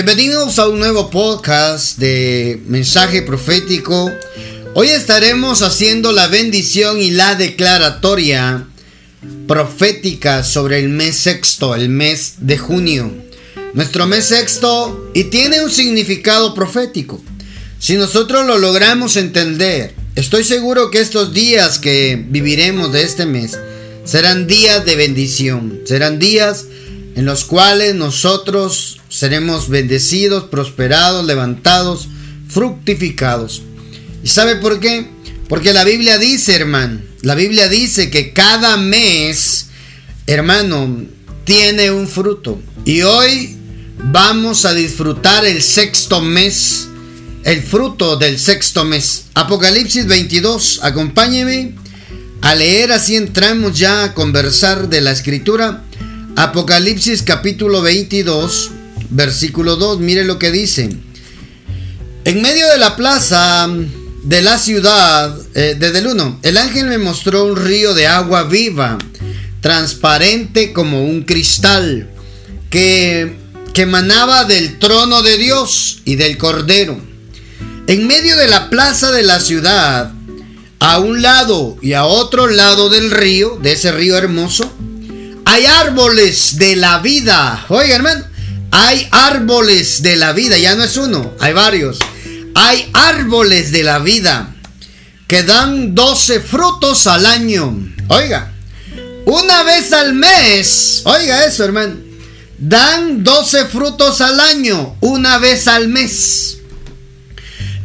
Bienvenidos a un nuevo podcast de mensaje profético. Hoy estaremos haciendo la bendición y la declaratoria profética sobre el mes sexto, el mes de junio. Nuestro mes sexto y tiene un significado profético. Si nosotros lo logramos entender, estoy seguro que estos días que viviremos de este mes serán días de bendición, serán días en los cuales nosotros seremos bendecidos, prosperados, levantados, fructificados. ¿Y sabe por qué? Porque la Biblia dice, hermano, la Biblia dice que cada mes, hermano, tiene un fruto. Y hoy vamos a disfrutar el sexto mes, el fruto del sexto mes. Apocalipsis 22, acompáñeme a leer, así entramos ya a conversar de la escritura. Apocalipsis capítulo 22, versículo 2, mire lo que dice. En medio de la plaza de la ciudad, eh, desde el 1, el ángel me mostró un río de agua viva, transparente como un cristal, que, que emanaba del trono de Dios y del Cordero. En medio de la plaza de la ciudad, a un lado y a otro lado del río, de ese río hermoso, hay árboles de la vida. Oiga, hermano, hay árboles de la vida. Ya no es uno, hay varios. Hay árboles de la vida que dan 12 frutos al año. Oiga, una vez al mes. Oiga eso, hermano. Dan 12 frutos al año, una vez al mes.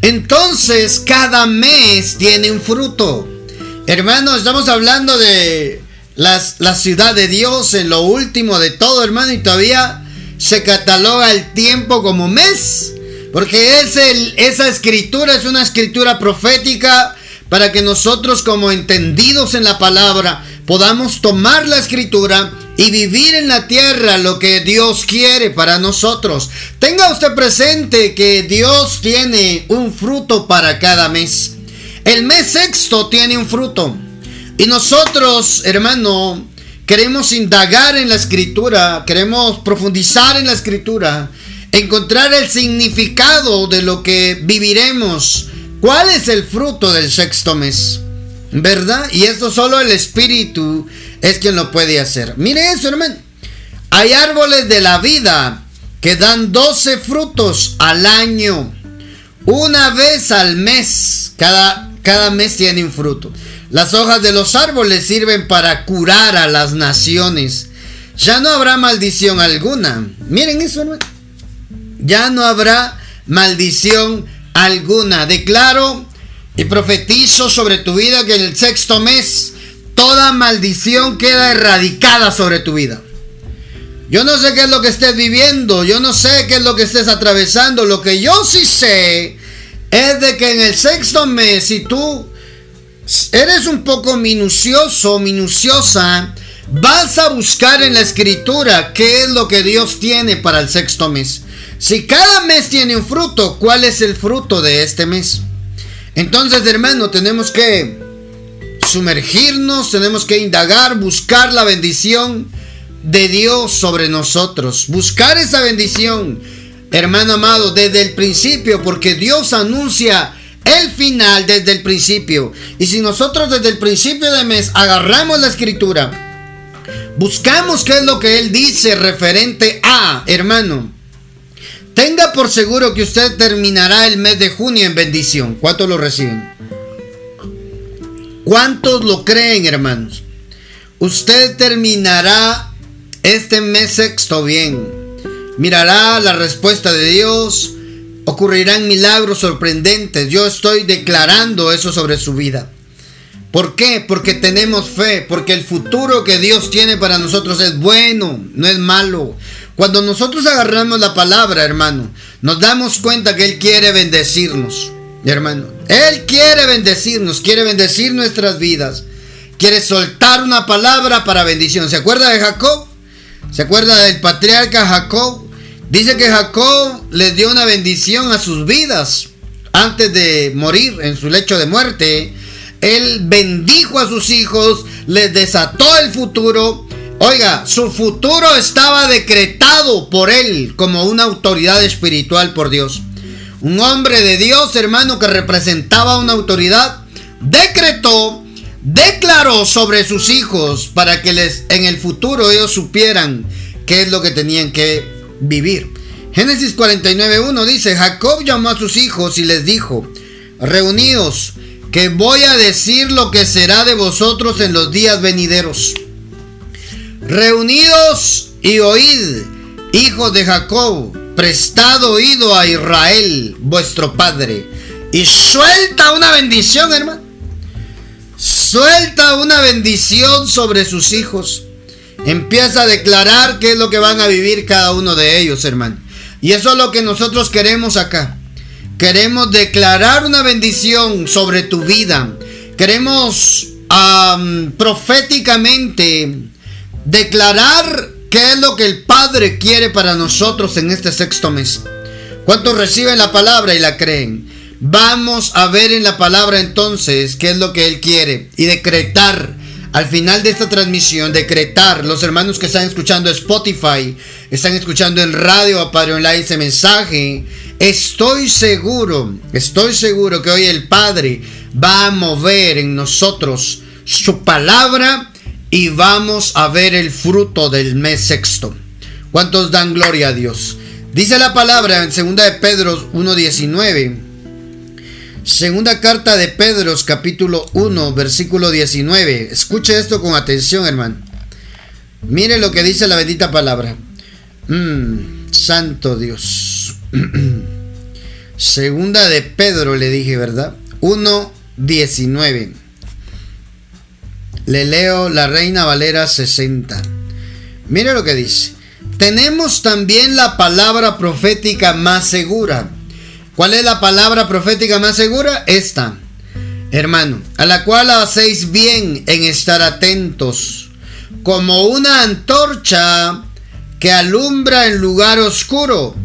Entonces, cada mes tiene un fruto. Hermano, estamos hablando de la ciudad de Dios en lo último de todo, hermano, y todavía se cataloga el tiempo como mes, porque es esa escritura es una escritura profética para que nosotros como entendidos en la palabra podamos tomar la escritura y vivir en la tierra lo que Dios quiere para nosotros. Tenga usted presente que Dios tiene un fruto para cada mes. El mes sexto tiene un fruto. Y nosotros, hermano, queremos indagar en la escritura, queremos profundizar en la escritura, encontrar el significado de lo que viviremos. ¿Cuál es el fruto del sexto mes? ¿Verdad? Y esto solo el Espíritu es quien lo puede hacer. Mire eso, hermano. Hay árboles de la vida que dan 12 frutos al año. Una vez al mes. Cada, cada mes tiene un fruto. Las hojas de los árboles sirven para curar a las naciones. Ya no habrá maldición alguna. Miren eso, hermano. Ya no habrá maldición alguna. Declaro y profetizo sobre tu vida que en el sexto mes toda maldición queda erradicada sobre tu vida. Yo no sé qué es lo que estés viviendo, yo no sé qué es lo que estés atravesando. Lo que yo sí sé es de que en el sexto mes, si tú eres un poco minucioso, minuciosa, vas a buscar en la escritura qué es lo que Dios tiene para el sexto mes. Si cada mes tiene un fruto, ¿cuál es el fruto de este mes? Entonces, hermano, tenemos que sumergirnos, tenemos que indagar, buscar la bendición de Dios sobre nosotros. Buscar esa bendición, hermano amado, desde el principio, porque Dios anuncia el final desde el principio. Y si nosotros desde el principio de mes agarramos la escritura, buscamos qué es lo que Él dice referente a, hermano, tenga por seguro que usted terminará el mes de junio en bendición. ¿Cuántos lo reciben? ¿Cuántos lo creen, hermanos? Usted terminará este mes sexto bien. Mirará la respuesta de Dios ocurrirán milagros sorprendentes. Yo estoy declarando eso sobre su vida. ¿Por qué? Porque tenemos fe, porque el futuro que Dios tiene para nosotros es bueno, no es malo. Cuando nosotros agarramos la palabra, hermano, nos damos cuenta que Él quiere bendecirnos, hermano. Él quiere bendecirnos, quiere bendecir nuestras vidas. Quiere soltar una palabra para bendición. ¿Se acuerda de Jacob? ¿Se acuerda del patriarca Jacob? Dice que Jacob le dio una bendición a sus vidas antes de morir en su lecho de muerte. Él bendijo a sus hijos, les desató el futuro. Oiga, su futuro estaba decretado por él como una autoridad espiritual por Dios. Un hombre de Dios, hermano, que representaba una autoridad, decretó, declaró sobre sus hijos para que les en el futuro ellos supieran qué es lo que tenían que vivir. Génesis 49.1 dice, Jacob llamó a sus hijos y les dijo, reunidos, que voy a decir lo que será de vosotros en los días venideros. Reunidos y oíd, hijos de Jacob, prestad oído a Israel, vuestro padre, y suelta una bendición, hermano. Suelta una bendición sobre sus hijos. Empieza a declarar qué es lo que van a vivir cada uno de ellos, hermano. Y eso es lo que nosotros queremos acá. Queremos declarar una bendición sobre tu vida. Queremos proféticamente declarar qué es lo que el Padre quiere para nosotros en este sexto mes. ¿Cuántos reciben la palabra y la creen? Vamos a ver en la palabra entonces qué es lo que Él quiere y decretar al final de esta transmisión, decretar, los hermanos que están escuchando Spotify, están escuchando en radio a Padre Online ese mensaje, Estoy seguro, estoy seguro que hoy el Padre va a mover en nosotros su palabra y vamos a ver el fruto del mes sexto. ¿Cuántos dan gloria a Dios? Dice la palabra en 2 de Pedro 1.19. Segunda carta de Pedro capítulo 1 versículo 19. Escuche esto con atención hermano. Mire lo que dice la bendita palabra. Mm, santo Dios. Segunda de Pedro le dije, ¿verdad? 1.19. Le leo la Reina Valera 60. Mire lo que dice. Tenemos también la palabra profética más segura. ¿Cuál es la palabra profética más segura? Esta, hermano, a la cual hacéis bien en estar atentos, como una antorcha que alumbra en lugar oscuro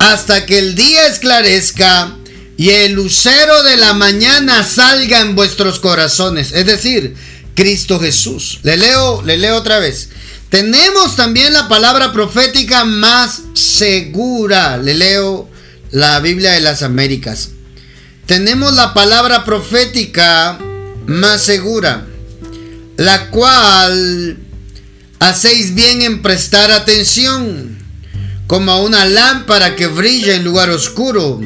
hasta que el día esclarezca y el lucero de la mañana salga en vuestros corazones. Es decir, Cristo Jesús. Le leo, le leo otra vez. Tenemos también la palabra profética más segura. Le leo la Biblia de las Américas. Tenemos la palabra profética más segura, la cual hacéis bien en prestar atención como una lámpara que brilla en lugar oscuro,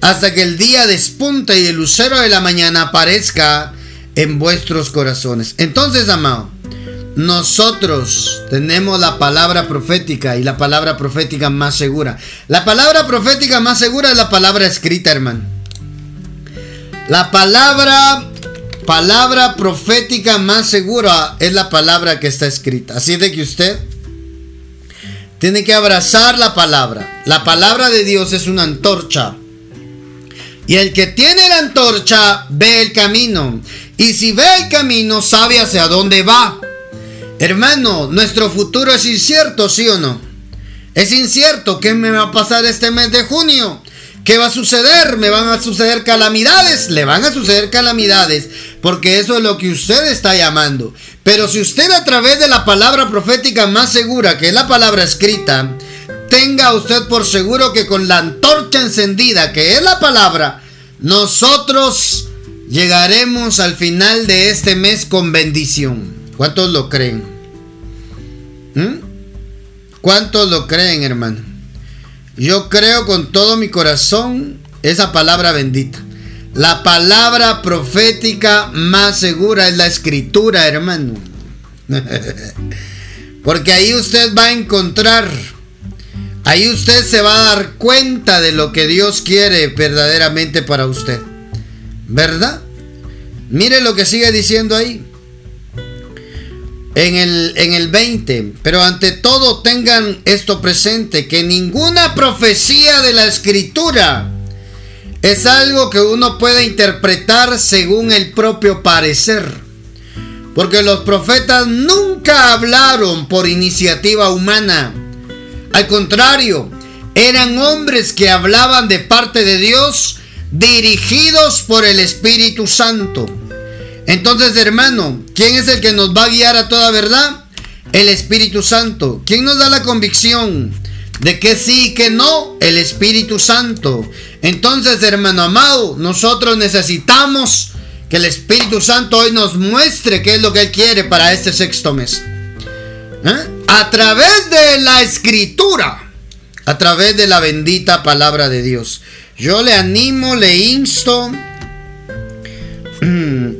hasta que el día despunte y el lucero de la mañana aparezca en vuestros corazones. Entonces, amado, nosotros tenemos la palabra profética y la palabra profética más segura. La palabra profética más segura es la palabra escrita, hermano. La palabra palabra profética más segura es la palabra que está escrita. Así de que usted tiene que abrazar la palabra. La palabra de Dios es una antorcha. Y el que tiene la antorcha ve el camino. Y si ve el camino, sabe hacia dónde va. Hermano, nuestro futuro es incierto, ¿sí o no? Es incierto. ¿Qué me va a pasar este mes de junio? ¿Qué va a suceder? ¿Me van a suceder calamidades? Le van a suceder calamidades, porque eso es lo que usted está llamando. Pero si usted a través de la palabra profética más segura, que es la palabra escrita, tenga usted por seguro que con la antorcha encendida, que es la palabra, nosotros llegaremos al final de este mes con bendición. ¿Cuántos lo creen? ¿Mm? ¿Cuántos lo creen, hermano? Yo creo con todo mi corazón esa palabra bendita. La palabra profética más segura es la escritura, hermano. Porque ahí usted va a encontrar, ahí usted se va a dar cuenta de lo que Dios quiere verdaderamente para usted. ¿Verdad? Mire lo que sigue diciendo ahí en el, en el 20. Pero ante todo tengan esto presente, que ninguna profecía de la escritura es algo que uno puede interpretar según el propio parecer. Porque los profetas nunca hablaron por iniciativa humana. Al contrario, eran hombres que hablaban de parte de Dios dirigidos por el Espíritu Santo. Entonces, hermano, ¿quién es el que nos va a guiar a toda verdad? El Espíritu Santo. ¿Quién nos da la convicción de que sí y que no? El Espíritu Santo. Entonces, hermano amado, nosotros necesitamos que el Espíritu Santo hoy nos muestre qué es lo que Él quiere para este sexto mes. ¿Eh? A través de la escritura, a través de la bendita palabra de Dios. Yo le animo, le insto,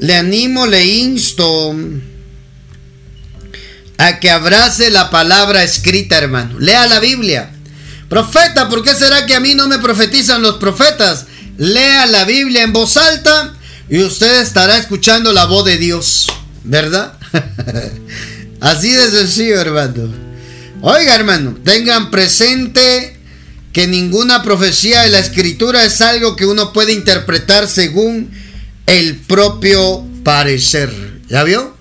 le animo, le insto a que abrace la palabra escrita, hermano. Lea la Biblia. Profeta, ¿por qué será que a mí no me profetizan los profetas? Lea la Biblia en voz alta y usted estará escuchando la voz de Dios, ¿verdad? Así de sencillo, hermano. Oiga, hermano, tengan presente que ninguna profecía de la escritura es algo que uno puede interpretar según el propio parecer. ¿Ya vio?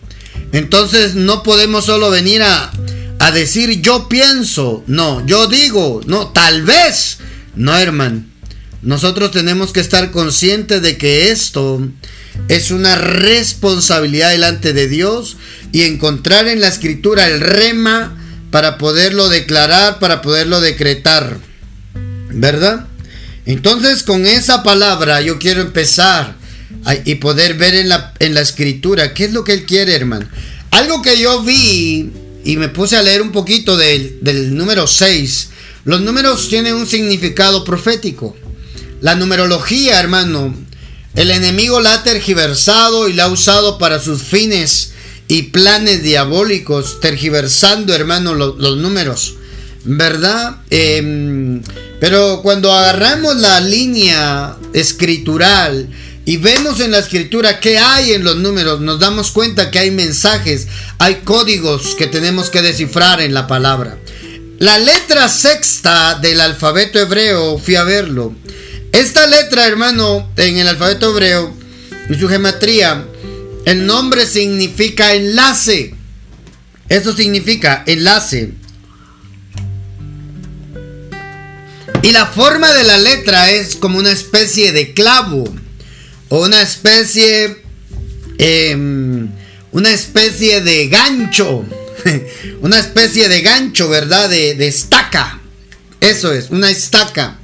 Entonces no podemos solo venir a, a decir yo pienso, no, yo digo, no, tal vez. No, hermano. Nosotros tenemos que estar conscientes de que esto es una responsabilidad delante de Dios y encontrar en la escritura el rema para poderlo declarar, para poderlo decretar. ¿Verdad? Entonces con esa palabra yo quiero empezar y poder ver en la, en la escritura qué es lo que Él quiere, hermano. Algo que yo vi y me puse a leer un poquito del, del número 6. Los números tienen un significado profético. La numerología, hermano, el enemigo la ha tergiversado y la ha usado para sus fines y planes diabólicos, tergiversando, hermano, los números. ¿Verdad? Em, pero cuando agarramos la línea escritural y vemos en la escritura qué hay en los números, nos damos cuenta que hay mensajes, hay códigos que tenemos que descifrar en la palabra. La letra sexta del alfabeto hebreo, fui a verlo, esta letra, hermano, en el alfabeto hebreo y su gematría, el nombre significa enlace. Eso significa enlace. Y la forma de la letra es como una especie de clavo. O una especie. Em, una especie de gancho. una especie de gancho, ¿verdad? De, de estaca. Eso es, una estaca.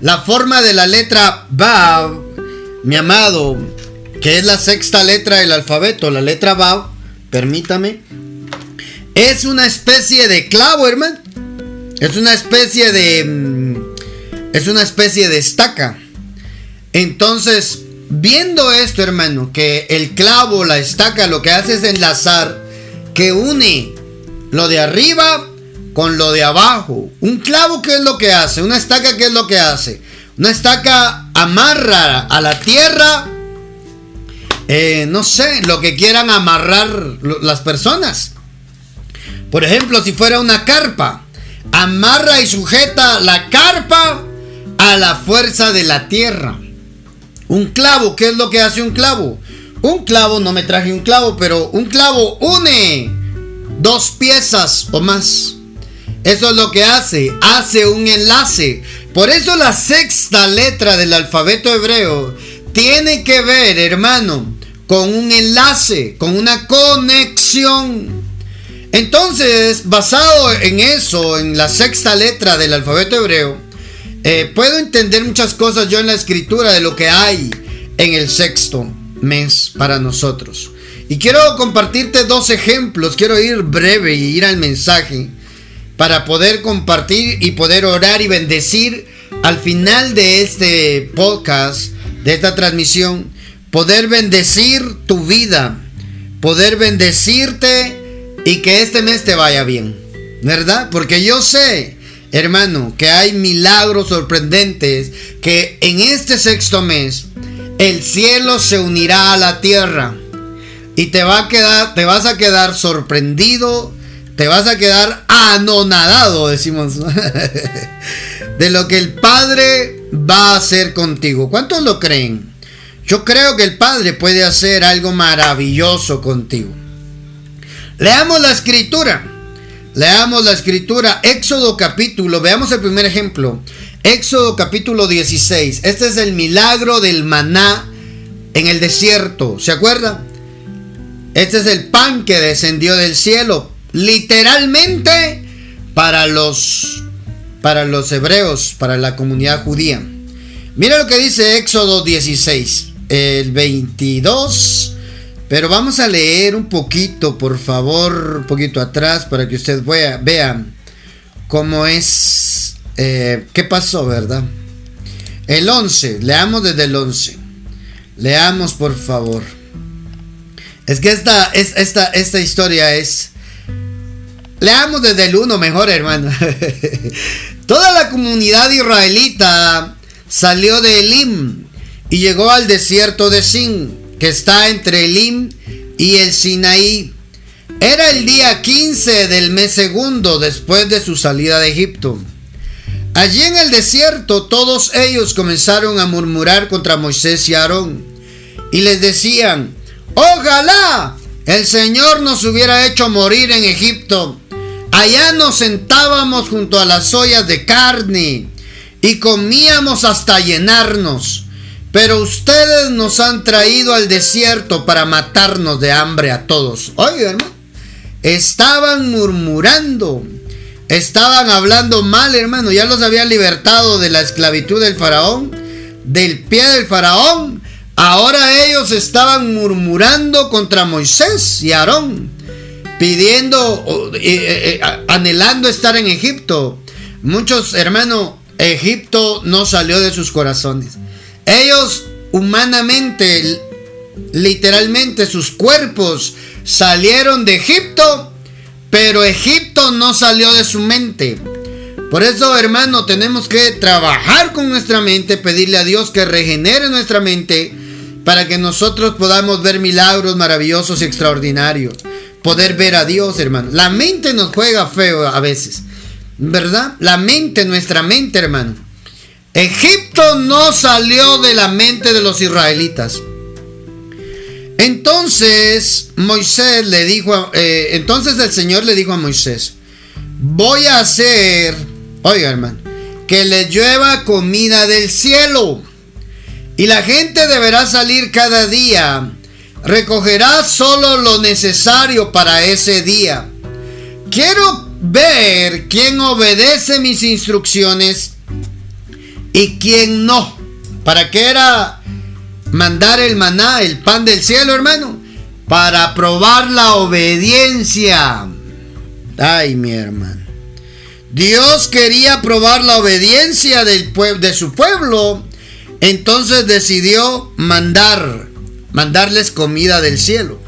La forma de la letra Vav, mi amado, que es la sexta letra del alfabeto, la letra Vav, permítame, es una especie de clavo, hermano. Es una especie de. Mm, es una especie de estaca. Entonces, viendo esto, hermano, que el clavo, la estaca, lo que hace es enlazar, que une lo de arriba con lo de abajo. Un clavo, ¿qué es lo que hace? Una estaca, ¿qué es lo que hace? Una estaca amarra a la tierra, eh, no sé, lo que quieran amarrar las personas. Por ejemplo, si fuera una carpa, amarra y sujeta la carpa a la fuerza de la tierra. Un clavo, ¿qué es lo que hace un clavo? Un clavo, no me traje un clavo, pero un clavo une dos piezas o más. Eso es lo que hace, hace un enlace. Por eso la sexta letra del alfabeto hebreo tiene que ver, hermano, con un enlace, con una conexión. Entonces, basado en eso, en la sexta letra del alfabeto hebreo, eh, puedo entender muchas cosas yo en la escritura de lo que hay en el sexto mes para nosotros. Y quiero compartirte dos ejemplos, quiero ir breve y ir al mensaje para poder compartir y poder orar y bendecir al final de este podcast, de esta transmisión, poder bendecir tu vida, poder bendecirte y que este mes te vaya bien, ¿verdad? Porque yo sé, hermano, que hay milagros sorprendentes que en este sexto mes el cielo se unirá a la tierra y te va a quedar, te vas a quedar sorprendido, te vas a quedar anonadado, decimos, de lo que el Padre va a hacer contigo. ¿Cuántos lo creen? Yo creo que el Padre puede hacer algo maravilloso contigo. Leamos la escritura. Leamos la escritura. Éxodo capítulo. Veamos el primer ejemplo. Éxodo capítulo 16. Este es el milagro del maná en el desierto. ¿Se acuerda? Este es el pan que descendió del cielo literalmente para los para los hebreos, para la comunidad judía. Mira lo que dice Éxodo 16, el 22. Pero vamos a leer un poquito, por favor, un poquito atrás para que usted vea, cómo es, eh, qué pasó, ¿verdad? El 11, leamos desde el 11. Leamos, por favor. Es que esta, esta, esta historia es... Leamos desde el 1 mejor, hermano. Toda la comunidad israelita salió de Elim y llegó al desierto de Sin, que está entre Elim y el Sinaí. Era el día 15 del mes segundo después de su salida de Egipto. Allí en el desierto todos ellos comenzaron a murmurar contra Moisés y Aarón y les decían, ojalá el Señor nos hubiera hecho morir en Egipto. Allá nos sentábamos junto a las ollas de carne y comíamos hasta llenarnos. Pero ustedes nos han traído al desierto para matarnos de hambre a todos. Oigan, estaban murmurando Estaban hablando mal, hermano. Ya los habían libertado de la esclavitud del faraón, del pie del faraón. Ahora ellos estaban murmurando contra Moisés y Aarón, pidiendo, eh, eh, eh, anhelando estar en Egipto. Muchos, hermano, Egipto no salió de sus corazones. Ellos humanamente, literalmente, sus cuerpos salieron de Egipto pero Egipto no salió de su mente. Por eso, hermano, tenemos que trabajar con nuestra mente, pedirle a Dios que regenere nuestra mente para que nosotros podamos ver milagros maravillosos y extraordinarios. Poder ver a Dios, hermano. La mente nos juega feo a veces, ¿verdad? La mente, nuestra mente, hermano. Egipto no salió de la mente de los israelitas. Entonces Moisés le dijo, eh, entonces el Señor le dijo a Moisés, voy a hacer, oiga hermano, que le llueva comida del cielo. Y la gente deberá salir cada día. Recogerá solo lo necesario para ese día. Quiero ver quién obedece mis instrucciones y quién no. ¿Para qué era mandar el maná, el pan del cielo, hermano, para probar la obediencia. Ay, mi hermano. Dios quería probar la obediencia del de su pueblo. Entonces decidió mandar, mandarles comida del cielo.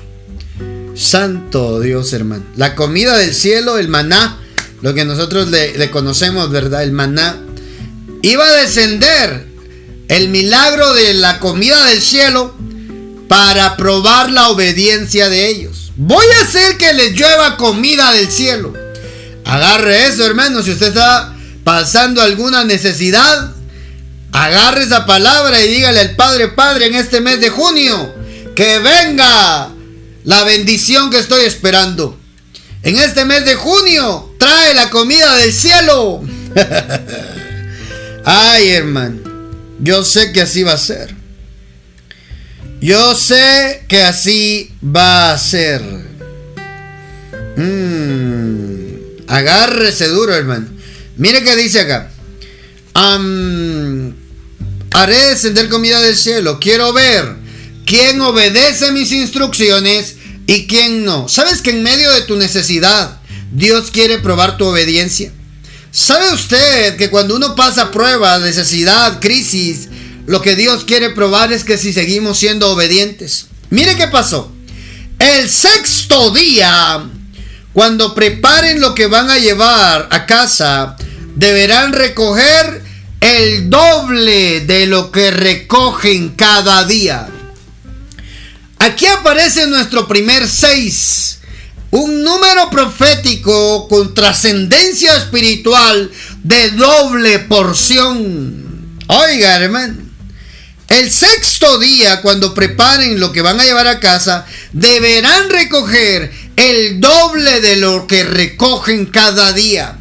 Santo Dios, hermano. La comida del cielo, el maná, lo que nosotros le, le conocemos, ¿verdad? El maná, iba a descender el milagro de la comida del cielo para probar la obediencia de ellos. Voy a hacer que les llueva comida del cielo. Agarre eso, hermano. Si usted está pasando alguna necesidad, agarre esa palabra y dígale al Padre, Padre, en este mes de junio, que venga la bendición que estoy esperando. En este mes de junio, trae la comida del cielo. Ay, hermano. Yo sé que así va a ser. Yo sé que así va a ser. Mm, agárrese duro, hermano. Mire que dice acá. haré descender comida del cielo. Quiero ver quién obedece mis instrucciones y quién no. ¿Sabes que en medio de tu necesidad Dios quiere probar tu obediencia? ¿Sabe usted que cuando uno pasa prueba, necesidad, crisis, lo que Dios quiere probar es que si seguimos siendo obedientes? Mire qué pasó. El sexto día, cuando preparen lo que van a llevar a casa, deberán recoger el doble de lo que recogen cada día. Aquí aparece nuestro primer seis un número profético con trascendencia espiritual de doble porción. Oiga, hermano. El sexto día, cuando preparen lo que van a llevar a casa, deberán recoger el doble de lo que recogen cada día.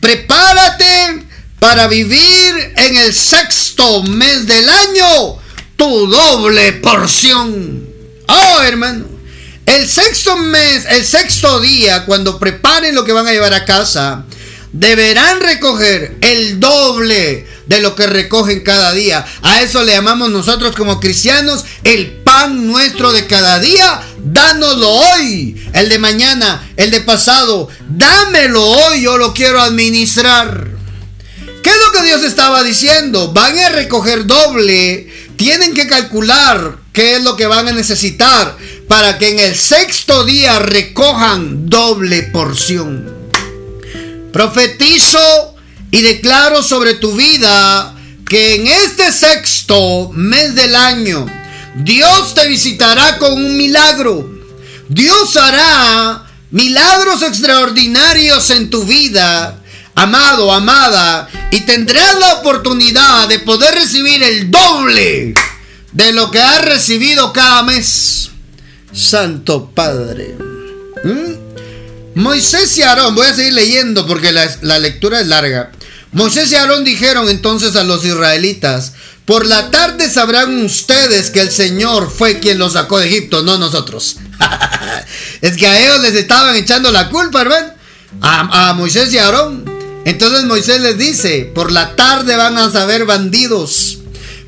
Prepárate para vivir en el sexto mes del año tu doble porción. Oh, hermano. El sexto mes, el sexto día, cuando preparen lo que van a llevar a casa, deberán recoger el doble de lo que recogen cada día. A eso le llamamos nosotros como cristianos el pan nuestro de cada día. Dánoslo hoy, el de mañana, el de pasado. Dámelo hoy, yo lo quiero administrar. ¿Qué es lo que Dios estaba diciendo? Van a recoger doble. Tienen que calcular qué es lo que van a necesitar para que en el sexto día recojan doble porción. Profetizo y declaro sobre tu vida que en este sexto mes del año Dios te visitará con un milagro. Dios hará milagros extraordinarios en tu vida, amado, amada, y tendrás la oportunidad de poder recibir el doble de lo que has recibido cada mes. Santo Padre. ¿Mm? Moisés y Aarón, voy a seguir leyendo porque la, lectura es larga. Moisés y Aarón dijeron entonces a los israelitas, por la tarde sabrán ustedes que el Señor fue quien los sacó de Egipto, no nosotros. es que a ellos les estaban echando la culpa, hermano. A, Moisés y Aarón. Entonces Moisés les dice, por la tarde van a saber bandidos.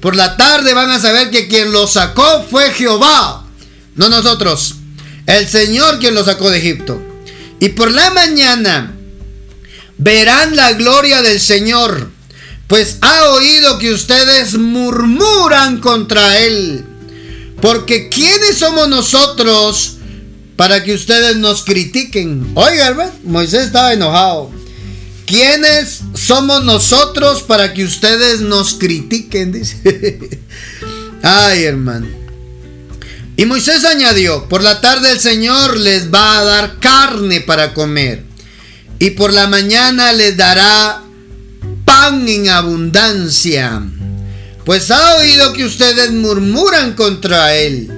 Por la tarde van a saber que quien los sacó fue Jehová, no nosotros. El Señor quien los sacó de Egipto. Y por la mañana verán la gloria del Señor, pues ha oído que ustedes murmuran contra Él. Porque ¿quiénes somos nosotros para que ustedes nos critiquen? Oiga, hermano, Moisés estaba enojado. ¿Quiénes somos nosotros para que ustedes nos critiquen? Dice. Ay, hermano. Y Moisés añadió, por la tarde el Señor les va a dar carne para comer y por la mañana les dará pan en abundancia. Pues ha oído que ustedes murmuran contra él.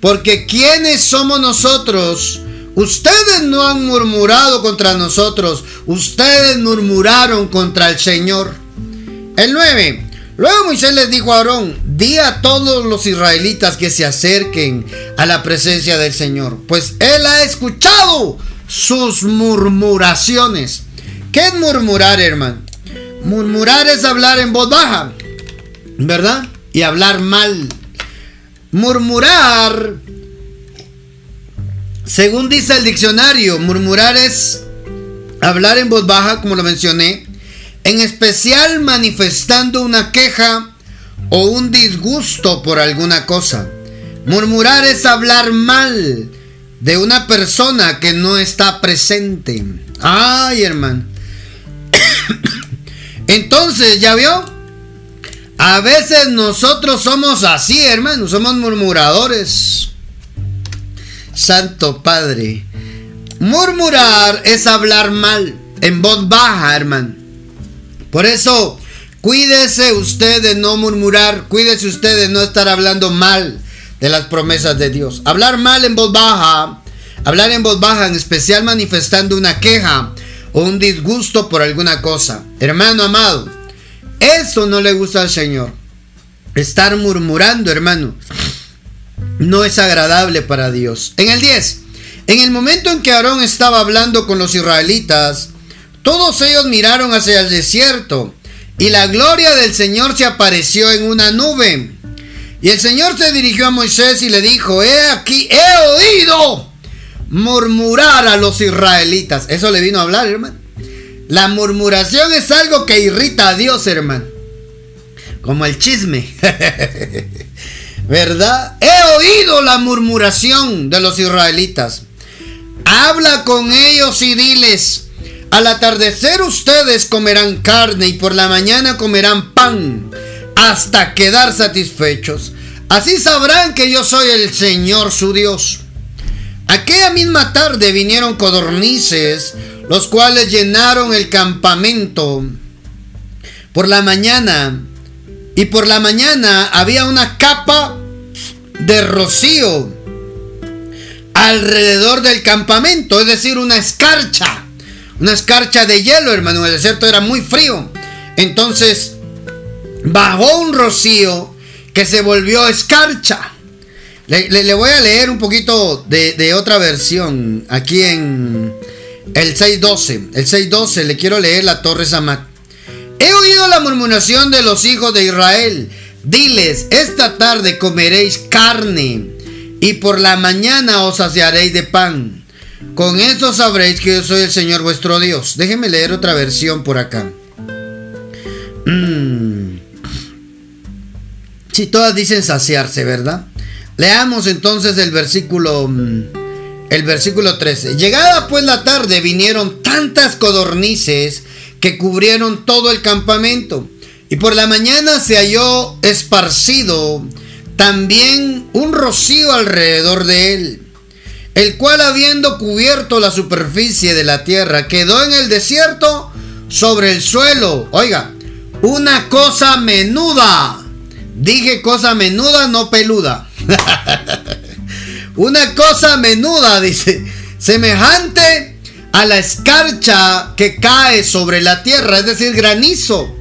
Porque ¿quiénes somos nosotros? Ustedes no han murmurado contra nosotros. Ustedes murmuraron contra el Señor. El 9. Luego Moisés les dijo a Aarón, di a todos los israelitas que se acerquen a la presencia del Señor, pues Él ha escuchado sus murmuraciones. ¿Qué es murmurar, hermano? Murmurar es hablar en voz baja, ¿verdad? Y hablar mal. Murmurar, según dice el diccionario, murmurar es hablar en voz baja, como lo mencioné, en especial manifestando una queja o un disgusto por alguna cosa. Murmurar es hablar mal, de una persona que no está presente. Ay, hermano. Entonces, ¿ya vio? A veces nosotros somos así, hermano, somos murmuradores. Santo Padre. Murmurar es hablar mal, en voz baja, hermano. Por eso, cuídese usted de no murmurar, cuídese usted de no estar hablando mal de las promesas de Dios. Hablar mal en voz baja, hablar en voz baja, en especial manifestando una queja o un disgusto por alguna cosa. Hermano amado, eso no le gusta al Señor. Estar murmurando, hermano, no es agradable para Dios. En el 10, en el momento en que Aarón estaba hablando con los israelitas, todos ellos miraron hacia el desierto y la gloria del Señor se apareció en una nube. Y el Señor se dirigió a Moisés y le dijo, he aquí, he oído murmurar a los israelitas. Eso le vino a hablar, hermano. La murmuración es algo que irrita a Dios, hermano. Como el chisme. ¿Verdad? He oído la murmuración de los israelitas. Habla con ellos y diles, al atardecer ustedes comerán carne y por la mañana comerán pan hasta quedar satisfechos. Así sabrán que yo soy el Señor su Dios. Aquella misma tarde vinieron codornices, los cuales llenaron el campamento. Por la mañana, y por la mañana había una capa de rocío alrededor del campamento, es decir, una escarcha, una escarcha de hielo, hermano. El desierto era muy frío. Entonces bajó un rocío que se volvió escarcha. Le, voy a leer un poquito de, otra versión. Aquí en el 6.12. El 6.12 le quiero leer la Torre Samat. He oído la murmuración de los hijos de Israel. Diles, esta tarde comeréis carne y por la mañana os saciaréis de pan. Con esto sabréis que yo soy el Señor vuestro Dios. Déjenme leer otra versión por acá. Mm. Si todas dicen saciarse, ¿verdad? Leamos entonces el versículo mm, el versículo 13. Llegada pues la tarde vinieron tantas codornices que cubrieron todo el campamento. Y por la mañana se halló esparcido también un rocío alrededor de él, el cual habiendo cubierto la superficie de la tierra, quedó en el desierto sobre el suelo. Oiga, una cosa menuda. Dije cosa menuda, no peluda. una cosa menuda, dice, semejante a la escarcha que cae sobre la tierra, es decir, granizo.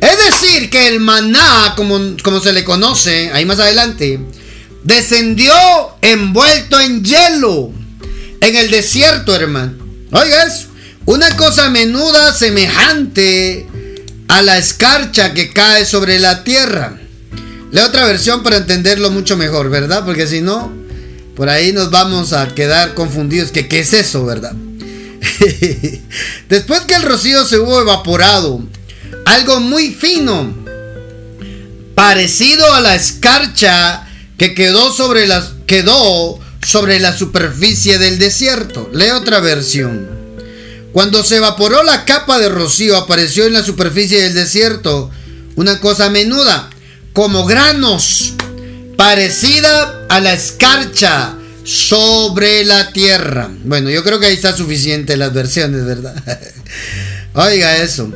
Es decir, que el maná, como, como se le conoce, ahí más adelante, descendió envuelto en hielo en el desierto, hermano. Oiga eso, una cosa menuda semejante a la escarcha que cae sobre la tierra. Leo otra versión para entenderlo mucho mejor, ¿verdad? Porque si no, por ahí nos vamos a quedar confundidos. Que, ¿Qué es eso, verdad? Después que el rocío se hubo evaporado, algo muy fino, parecido a la escarcha que quedó sobre la, quedó sobre la superficie del desierto. Lee otra versión. Cuando se evaporó la capa de rocío, apareció en la superficie del desierto una cosa menuda, como granos, parecida a la escarcha sobre la tierra. Bueno, yo creo que ahí está suficiente las versiones, ¿verdad? Oiga eso.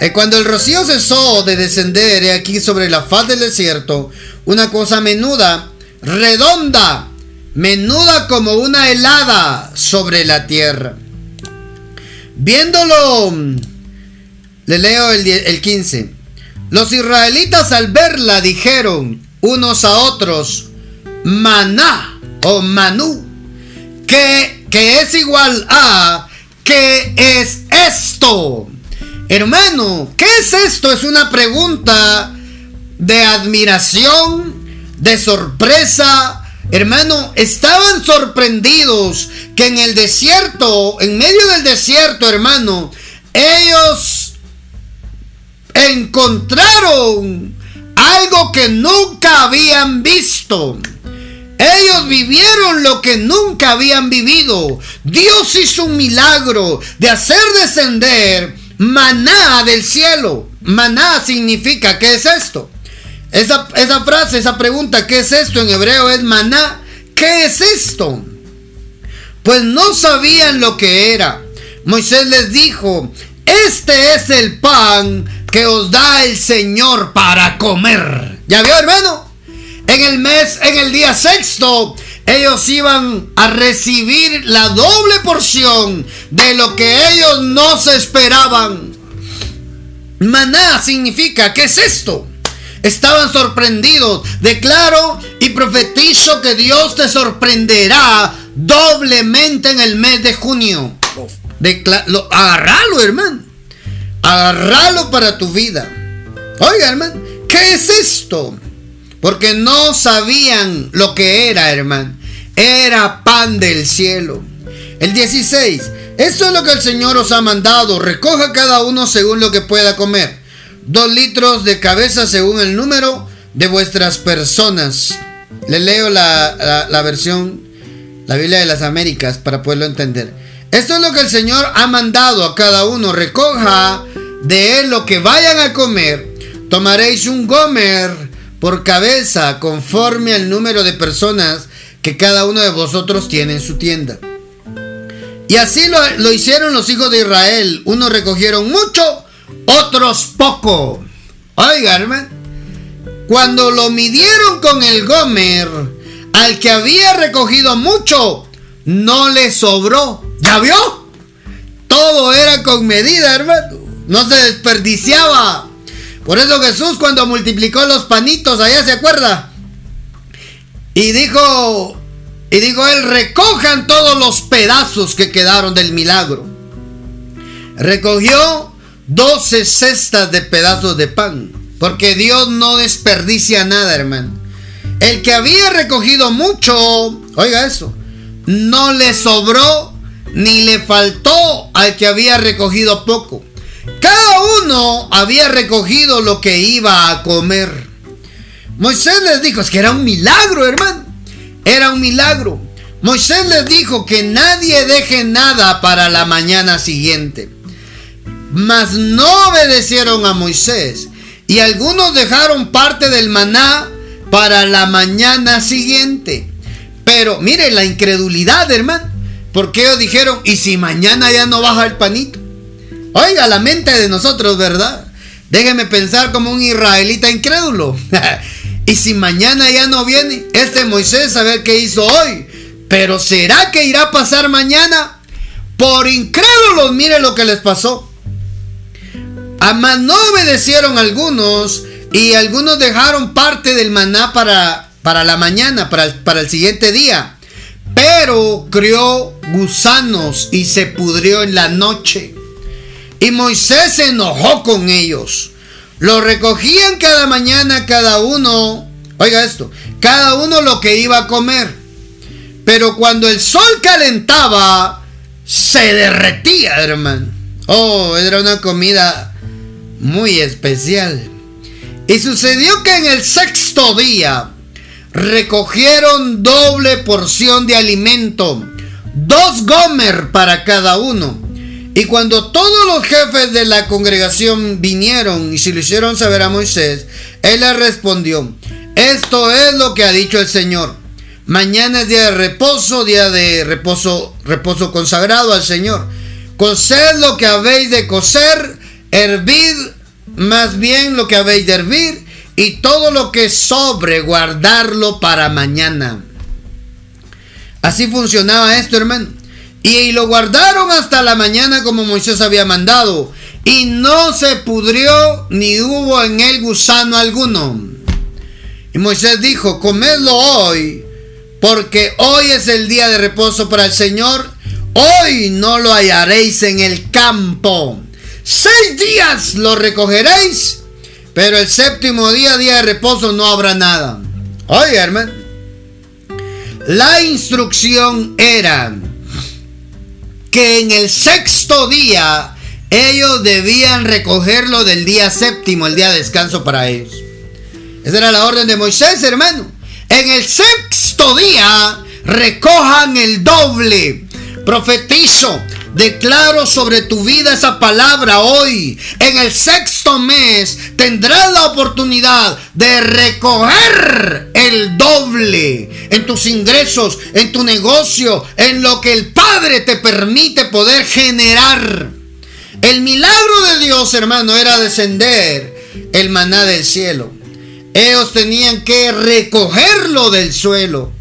Eh, cuando el rocío cesó de descender aquí sobre la faz del desierto, una cosa menuda, redonda, menuda como una helada sobre la tierra. Viéndolo, le leo el, el 15. Los israelitas al verla dijeron unos a otros, maná o manú, que, que es igual a, ¿qué es esto? Hermano, ¿qué es esto? Es una pregunta de admiración, de sorpresa. Hermano, estaban sorprendidos que en el desierto, en medio del desierto, hermano, ellos encontraron algo que nunca habían visto. Ellos vivieron lo que nunca habían vivido. Dios hizo un milagro de hacer descender maná del cielo. Maná significa, ¿qué es esto? Esa, esa, frase, esa pregunta, ¿qué es esto? En hebreo es maná. ¿Qué es esto? Pues no sabían lo que era. Moisés les dijo, este es el pan que os da el Señor para comer. ¿Ya vio, hermano? En el mes, en el día sexto, ellos iban a recibir la doble porción de lo que ellos no se esperaban. Maná significa, ¿qué es esto? Estaban sorprendidos. Declaro y profetizo que Dios te sorprenderá doblemente en el mes de junio. agarralo, hermano. Agarralo para tu vida. Oiga, hermano, ¿qué es esto? Porque no sabían lo que era, hermano. Era pan del cielo. El 16. Esto es lo que el Señor os ha mandado. Recoja cada uno según lo que pueda comer. Dos litros de cabeza según el número de vuestras personas. Le leo la, la versión, la Biblia de las Américas, para poderlo entender. Esto es lo que el Señor ha mandado a cada uno. Recoja de él lo que vayan a comer. Tomaréis un gomer por cabeza conforme al número de personas que cada uno de vosotros tiene en su tienda. Y así lo, hicieron los hijos de Israel. Unos recogieron mucho, otros poco. Oiga, hermano. Cuando lo midieron con el Gomer, al que había recogido mucho, no le sobró. ¿Ya vio? Todo era con medida, hermano. No se desperdiciaba. Por eso Jesús cuando multiplicó los panitos, allá se acuerda. Y dijo, y dijo él, recojan todos los pedazos que quedaron del milagro. Recogió 12 cestas de pedazos de pan, porque Dios no desperdicia nada, hermano. El que había recogido mucho, oiga eso, no le sobró ni le faltó al que había recogido poco. Cada uno había recogido lo que iba a comer. Moisés les dijo, es que era un milagro, hermano. Era un milagro. Moisés les dijo que nadie deje nada para la mañana siguiente. Mas no obedecieron a Moisés. Y algunos dejaron parte del maná para la mañana siguiente. Pero mire la incredulidad, hermano. Porque ellos dijeron, ¿y si mañana ya no baja el panito? Oiga, la mente de nosotros, ¿verdad? Déjeme pensar como un israelita incrédulo. y si mañana ya no viene, este Moisés a ver qué hizo hoy. Pero ¿será que irá a pasar mañana? Por incrédulos, mire lo que les pasó. A no obedecieron algunos y algunos dejaron parte del maná para, para la mañana, para para el siguiente día. Pero crió gusanos y se pudrió en la noche. Y Moisés se enojó con ellos. Lo recogían cada mañana cada uno. Oiga esto, cada uno lo que iba a comer. Pero cuando el sol calentaba, se derretía, hermano. Oh, era una comida muy especial. Y sucedió que en el sexto día recogieron doble porción de alimento, dos gomer para cada uno. Y cuando todos los jefes de la congregación vinieron y se lo hicieron saber a Moisés, él les respondió, esto es lo que ha dicho el Señor. Mañana es día de reposo, día de reposo, reposo consagrado al Señor. Cosed lo que habéis de coser, hervid más bien lo que habéis de hervir, y todo lo que sobre guardarlo para mañana. Así funcionaba esto, hermano. Y lo guardaron hasta la mañana como Moisés había mandado. Y no se pudrió ni hubo en él gusano alguno. Y Moisés dijo, comedlo hoy, porque hoy es el día de reposo para el Señor. Hoy no lo hallaréis en el campo. Seis días lo recogeréis, pero el séptimo día, día de reposo, no habrá nada. Oye, hermano. La instrucción era que en el sexto día ellos debían recogerlo del día séptimo, el día de descanso para ellos. Esa era la orden de Moisés, hermano. En el sexto día recojan el doble. Profetizo, declaro sobre tu vida esa palabra hoy. En el sexto mes tendrás la oportunidad de recoger el doble en tus ingresos, en tu negocio, en lo que el Padre te permite poder generar. El milagro de Dios, hermano, era descender el maná del cielo. Ellos tenían que recogerlo del suelo.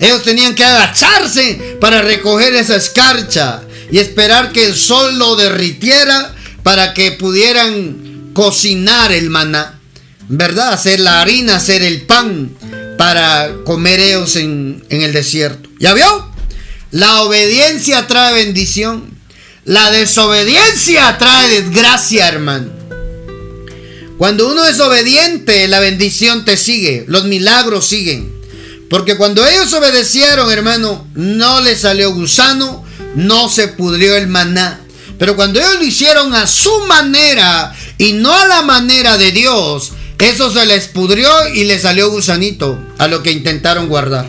Ellos tenían que agacharse para recoger esa escarcha y esperar que el sol lo derritiera para que pudieran cocinar el maná. ¿Verdad? Hacer la harina, hacer el pan para comer ellos en, el desierto. ¿Ya vio? La obediencia trae bendición. La desobediencia trae desgracia, hermano. Cuando uno es obediente, la bendición te sigue, los milagros siguen. Porque cuando ellos obedecieron, hermano, no les salió gusano, no se pudrió el maná. Pero cuando ellos lo hicieron a su manera y no a la manera de Dios, eso se les pudrió y les salió gusanito a lo que intentaron guardar.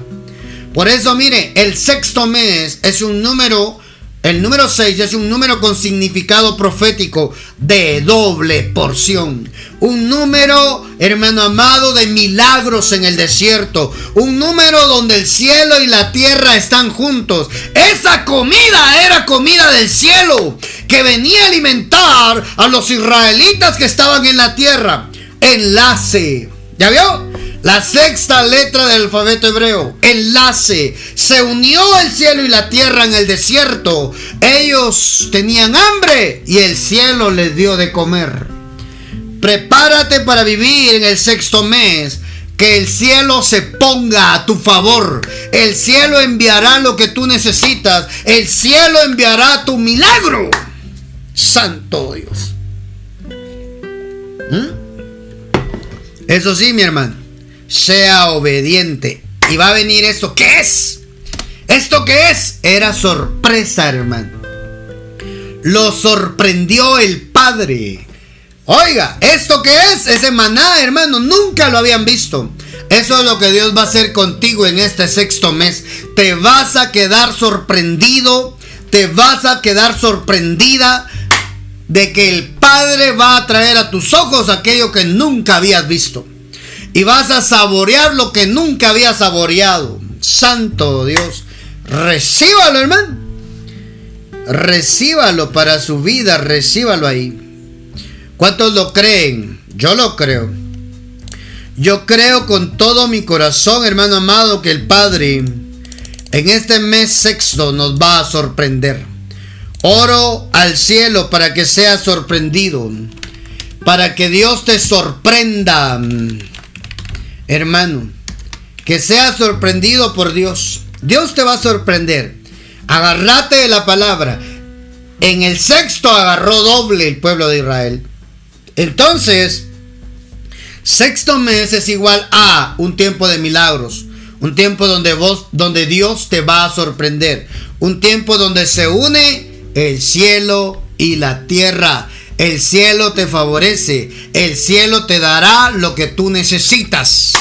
Por eso, mire, el sexto mes es un número el número 6 es un número con significado profético de doble porción. Un número, hermano amado, de milagros en el desierto. Un número donde el cielo y la tierra están juntos. Esa comida era comida del cielo que venía a alimentar a los israelitas que estaban en la tierra. Enlace. ¿Ya vio? La sexta letra del alfabeto hebreo, enlace. Se unió el cielo y la tierra en el desierto. Ellos tenían hambre y el cielo les dio de comer. Prepárate para vivir en el sexto mes que el cielo se ponga a tu favor. El cielo enviará lo que tú necesitas. El cielo enviará tu milagro. Santo Dios. ¿Mm? Eso sí, mi hermano. Sea obediente. Y va a venir esto. ¿Qué es? ¿Esto qué es? Era sorpresa, hermano. Lo sorprendió el Padre. Oiga, ¿esto qué es? Ese maná, hermano, nunca lo habían visto. Eso es lo que Dios va a hacer contigo en este sexto mes. Te vas a quedar sorprendido, te vas a quedar sorprendida de que el Padre va a traer a tus ojos aquello que nunca habías visto. Y vas a saborear lo que nunca habías saboreado. Santo Dios, recíbalo, hermano. Recíbalo para su vida, recíbalo ahí. ¿Cuántos lo creen? Yo lo creo. Yo creo con todo mi corazón, hermano amado, que el Padre en este mes sexto nos va a sorprender. Oro al cielo para que seas sorprendido. Para que Dios te sorprenda, hermano. Que seas sorprendido por Dios. Dios te va a sorprender. Agárrate de la palabra. En el sexto agarró doble el pueblo de Israel. Entonces, sexto mes es igual a un tiempo de milagros, un tiempo donde vos, donde Dios te va a sorprender, un tiempo donde se une el cielo y la tierra. El cielo te favorece, el cielo te dará lo que tú necesitas.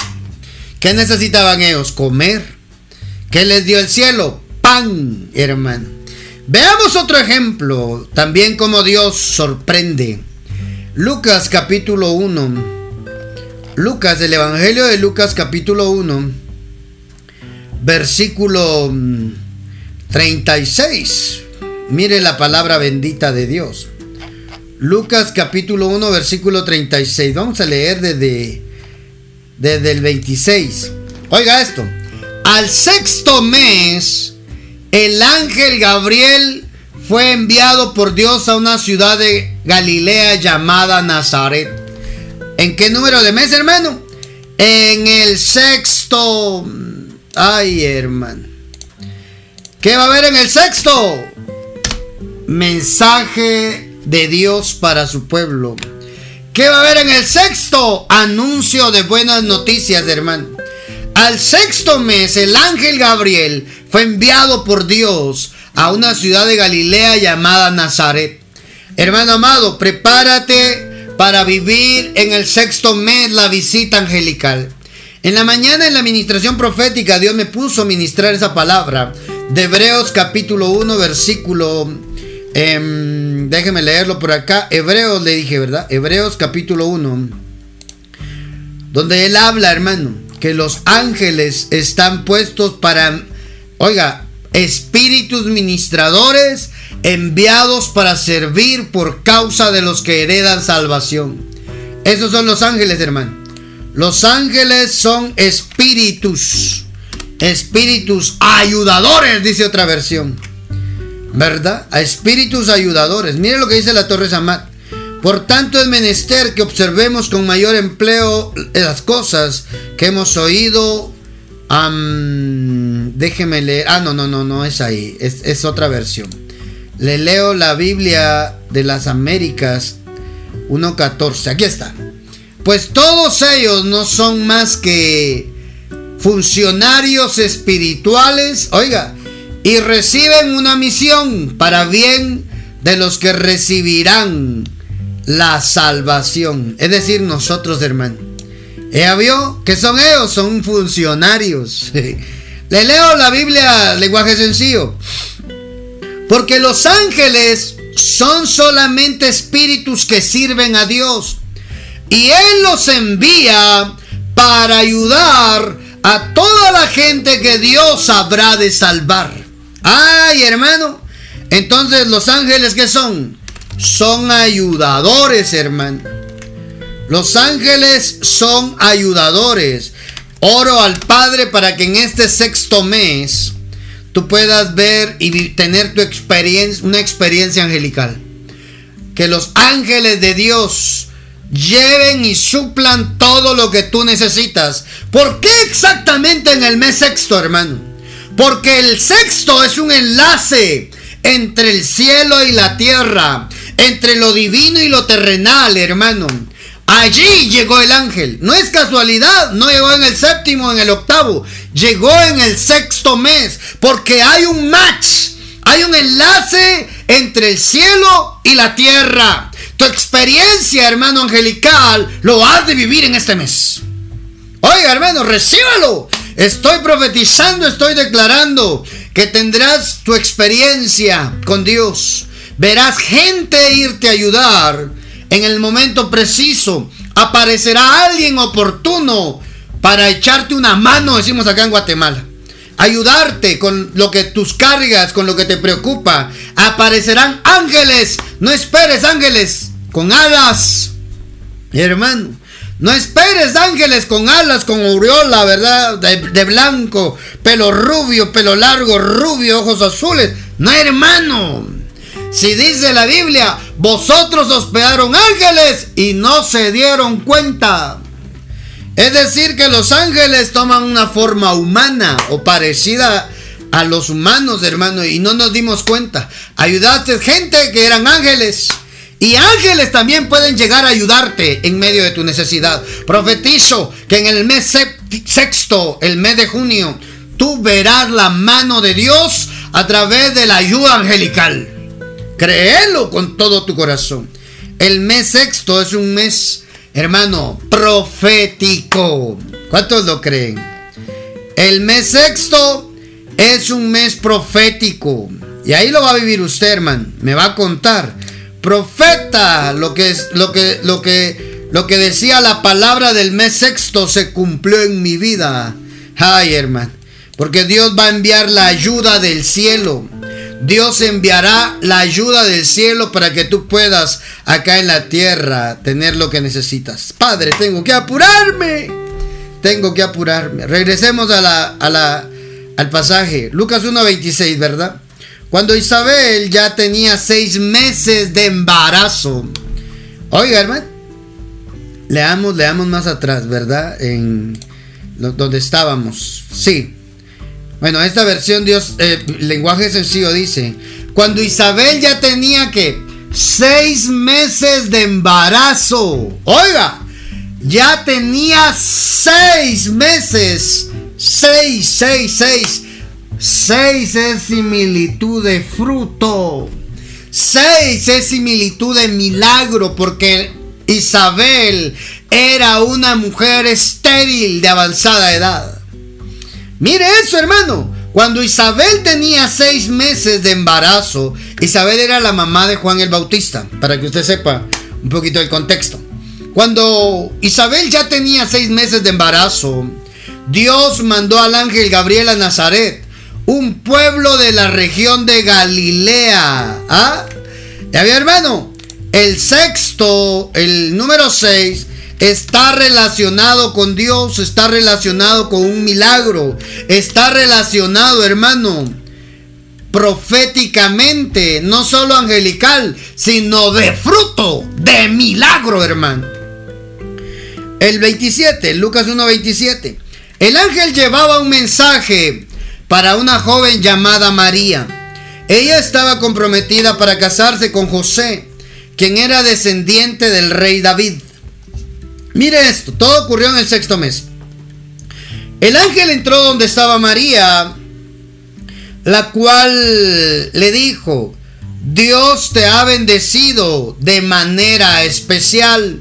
¿Qué necesitaban ellos? Comer. ¿Qué les dio el cielo? Pan, hermano. Veamos otro ejemplo, también como Dios sorprende. Lucas capítulo 1. Lucas, el Evangelio de Lucas capítulo 1, versículo 36. Mire la palabra bendita de Dios. Lucas capítulo 1, versículo 36. Vamos a leer desde, desde el 26. Oiga esto. Al sexto mes, el ángel Gabriel fue enviado por Dios a una ciudad de Galilea llamada Nazaret. ¿En qué número de mes, hermano? En el sexto. Ay, hermano. ¿Qué va a haber en el sexto? Mensaje de Dios para su pueblo. ¿Qué va a haber en el sexto? Anuncio de buenas noticias, hermano. Al sexto mes, el ángel Gabriel fue enviado por Dios a una ciudad de Galilea llamada Nazaret. Hermano amado, prepárate para vivir en el sexto mes la visita angelical. En la mañana en la administración profética Dios me puso a ministrar esa palabra de Hebreos capítulo 1 versículo... Em, déjeme leerlo por acá. Hebreos le dije, ¿verdad? Hebreos capítulo 1. Donde él habla, hermano, que los ángeles están puestos para... Oiga, espíritus ministradores enviados para servir por causa de los que heredan salvación. Esos son los ángeles, hermano. Los ángeles son espíritus, espíritus ayudadores, dice otra versión. ¿Verdad? A espíritus ayudadores. Mire lo que dice la Torre Samat. Por tanto es menester que observemos con mayor empleo las cosas que hemos oído déjeme leer. Ah, no, no, no, no es ahí. Es, es otra versión. Le leo la Biblia de las Américas 1.14. Aquí está. Pues todos ellos no son más que funcionarios espirituales. Oiga, y reciben una misión para bien de los que recibirán la salvación. Es decir, nosotros, hermano. Ella vio que son ellos, son funcionarios. Le leo la Biblia, lenguaje sencillo. Porque los ángeles son solamente espíritus que sirven a Dios. Y Él los envía para ayudar a toda la gente que Dios habrá de salvar. Ay, hermano. Entonces los ángeles que son? Son ayudadores, hermano. Los ángeles son ayudadores. Oro al Padre para que en este sexto mes tú puedas ver y tener tu experiencia, una experiencia angelical. Que los ángeles de Dios lleven y suplan todo lo que tú necesitas. ¿Por qué exactamente en el mes sexto, hermano? Porque el sexto es un enlace entre el cielo y la tierra, entre lo divino y lo terrenal, hermano. Allí llegó el ángel. No es casualidad, no llegó en el séptimo, en el octavo, llegó en el sexto mes, porque hay un match, hay un enlace entre el cielo y la tierra. Tu experiencia, hermano angelical, lo has de vivir en este mes. Oiga, hermano, recíbalo. Estoy profetizando, estoy declarando que tendrás tu experiencia con Dios. Verás gente irte a ayudar en el momento preciso. Aparecerá alguien oportuno para echarte una mano, decimos acá en Guatemala. Ayudarte con lo que tus cargas, con lo que te preocupa. Aparecerán ángeles. No esperes ángeles con alas. Hermano, no esperes ángeles con alas, con aureola, ¿verdad? De, blanco, pelo rubio, pelo largo, rubio, ojos azules. No, hermano. Si dice la Biblia, vosotros hospedaron ángeles y no se dieron cuenta. Es decir, que los ángeles toman una forma humana o parecida a los humanos, hermano, y no nos dimos cuenta. Ayudaste gente que eran ángeles y ángeles también pueden llegar a ayudarte en medio de tu necesidad. Profetizo que en el mes sexto, el mes de junio, tú verás la mano de Dios a través de la ayuda angelical. Créelo con todo tu corazón. El mes sexto es un mes, hermano, profético. ¿Cuántos lo creen? El mes sexto es un mes profético. Y ahí lo va a vivir usted, hermano. Me va a contar profeta, lo que es lo que lo que lo que decía la palabra del mes sexto se cumplió en mi vida. Ay, hermano, porque Dios va a enviar la ayuda del cielo. Dios enviará la ayuda del cielo para que tú puedas acá en la tierra tener lo que necesitas. Padre, tengo que apurarme. Tengo que apurarme. Regresemos a la, a la, al pasaje. Lucas 1.26, ¿verdad? Cuando Isabel ya tenía seis meses de embarazo. Oiga, hermano. Leamos, leamos más atrás, ¿verdad? En donde estábamos. Sí. Bueno, esta versión Dios, eh, lenguaje sencillo dice, cuando Isabel ya tenía que seis meses de embarazo. Oiga, ya tenía seis meses. Seis, seis, seis Seis es similitud de fruto. Seis es similitud de milagro porque Isabel era una mujer estéril de avanzada edad. Mire eso, hermano. Cuando Isabel tenía seis meses de embarazo, Isabel era la mamá de Juan el Bautista, para que usted sepa un poquito el contexto. Cuando Isabel ya tenía seis meses de embarazo, Dios mandó al ángel Gabriel a Nazaret un pueblo de la región de Galilea. ¿Ah? Ya vi, hermano. El sexto, el número seis, está relacionado con Dios, está relacionado con un milagro, está relacionado, hermano, proféticamente, no solo angelical, sino de fruto, de milagro, hermano. El 27, Lucas 1:27. El ángel llevaba un mensaje para una joven llamada María. Ella estaba comprometida para casarse con José, quien era descendiente del rey David. Mire esto, todo ocurrió en el sexto mes. El ángel entró donde estaba María, la cual le dijo, Dios te ha bendecido de manera especial,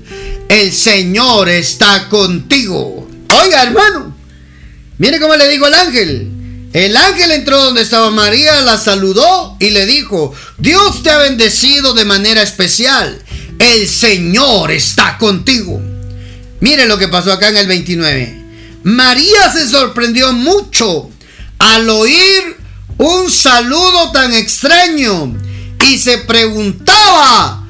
el Señor está contigo. Oiga hermano, mire cómo le dijo el ángel, el ángel entró donde estaba María, la saludó y le dijo, Dios te ha bendecido de manera especial. El Señor está contigo. Mire lo que pasó acá en el 29. María se sorprendió mucho al oír un saludo tan extraño y se preguntaba,